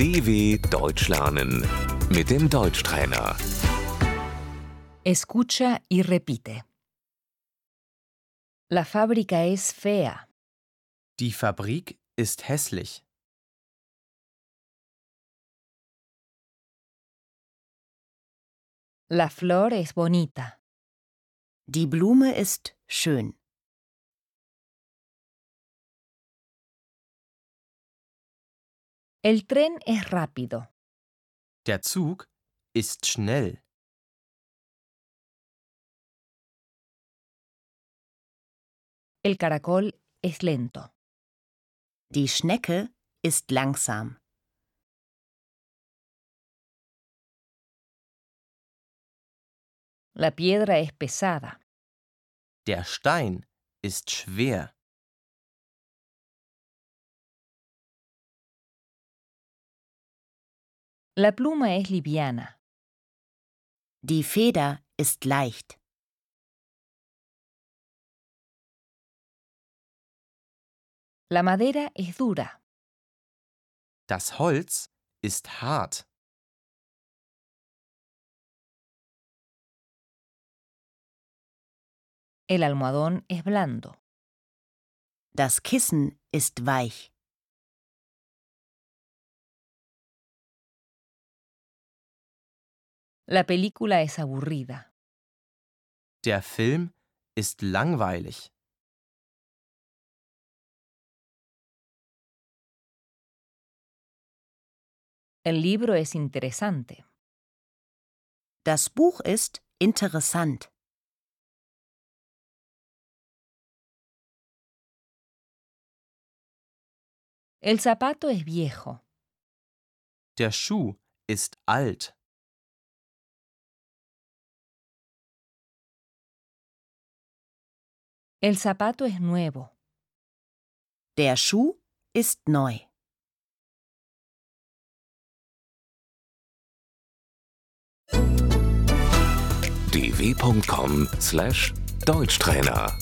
DW Deutsch lernen mit dem Deutschtrainer. Escucha y repite. La fábrica es fea. Die Fabrik ist hässlich. La flor es bonita. Die Blume ist schön. El tren es rápido. Der Zug ist schnell. El caracol es lento. Die Schnecke ist langsam. La piedra es pesada. Der Stein ist schwer. La pluma es liviana. Die Feder ist leicht. La madera es dura. Das Holz ist hart. El almohadón es blando. Das Kissen ist weich. La película es aburrida. Der Film ist langweilig. El libro es interesante. Das Buch ist interessant. El zapato es viejo. Der Schuh ist alt. El zapato es nuevo. Der Schuh ist neu. dw.com/deutschtrainer